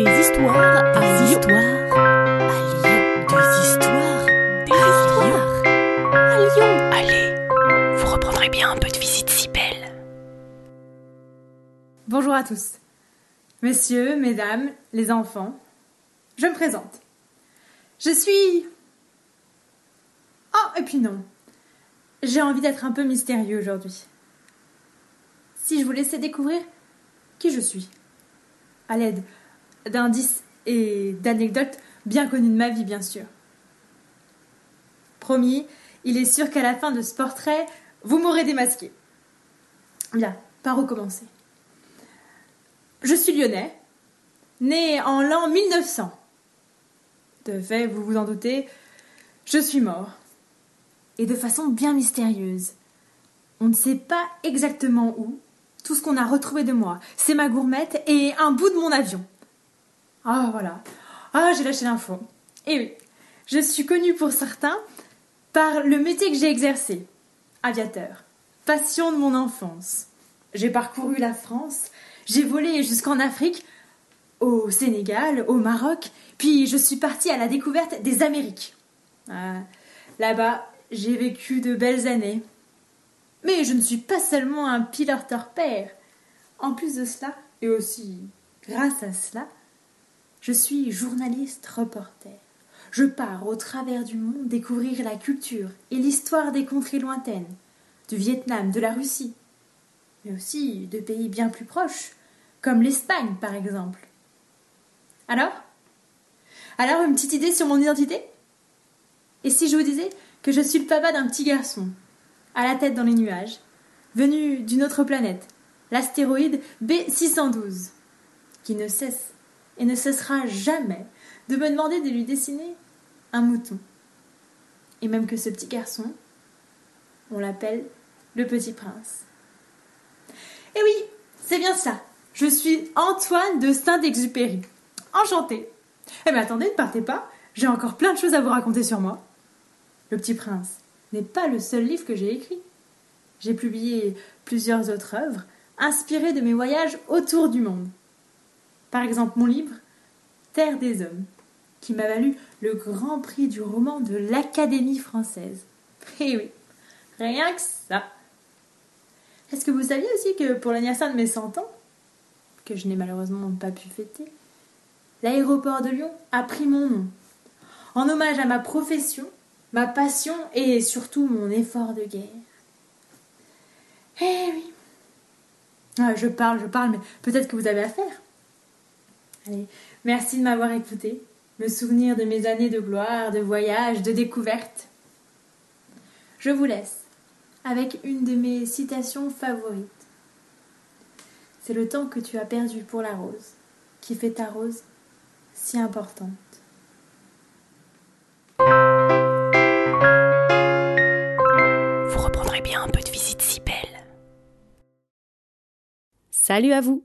Des histoires à Lyon. À Lyon. Des histoires. Des histoires. À Lyon. Allez, vous reprendrez bien un peu de visite si belle. Bonjour à tous. Messieurs, mesdames, les enfants, je me présente. Je suis... Oh, et puis non. J'ai envie d'être un peu mystérieux aujourd'hui. Si je vous laissais découvrir qui je suis, à l'aide d'indices et d'anecdotes bien connues de ma vie, bien sûr. Promis, il est sûr qu'à la fin de ce portrait, vous m'aurez démasqué. Bien, par où commencer? Je suis lyonnais, né en l'an 1900. De fait, vous vous en doutez, je suis mort. Et de façon bien mystérieuse. On ne sait pas exactement où. Tout ce qu'on a retrouvé de moi, c'est ma gourmette et un bout de mon avion. Ah voilà. Ah, j'ai lâché l'info. Et oui, je suis connue pour certains par le métier que j'ai exercé. Aviateur. Passion de mon enfance. J'ai parcouru la France, j'ai volé jusqu'en Afrique, au Sénégal, au Maroc, puis je suis partie à la découverte des Amériques. Ah, Là-bas, j'ai vécu de belles années. Mais je ne suis pas seulement un piloteur père. En plus de cela, et aussi grâce à cela, je suis journaliste reporter. Je pars au travers du monde découvrir la culture et l'histoire des contrées lointaines, du Vietnam, de la Russie, mais aussi de pays bien plus proches, comme l'Espagne par exemple. Alors? Alors une petite idée sur mon identité? Et si je vous disais que je suis le papa d'un petit garçon, à la tête dans les nuages, venu d'une autre planète, l'astéroïde B612, qui ne cesse et ne cessera jamais de me demander de lui dessiner un mouton. Et même que ce petit garçon, on l'appelle le petit prince. Et oui, c'est bien ça. Je suis Antoine de Saint-Exupéry. Enchantée. Eh bien attendez, ne partez pas. J'ai encore plein de choses à vous raconter sur moi. Le petit prince n'est pas le seul livre que j'ai écrit. J'ai publié plusieurs autres œuvres inspirées de mes voyages autour du monde. Par exemple, mon livre Terre des hommes, qui m'a valu le grand prix du roman de l'Académie française. Eh oui, rien que ça. Est-ce que vous saviez aussi que pour l'anniversaire de mes 100 ans, que je n'ai malheureusement pas pu fêter, l'aéroport de Lyon a pris mon nom, en hommage à ma profession, ma passion et surtout mon effort de guerre. Eh oui. Ah, je parle, je parle, mais peut-être que vous avez affaire. Merci de m'avoir écouté, me souvenir de mes années de gloire, de voyage, de découverte. Je vous laisse avec une de mes citations favorites. C'est le temps que tu as perdu pour la rose qui fait ta rose si importante. Vous reprendrez bien un peu de visite si belle. Salut à vous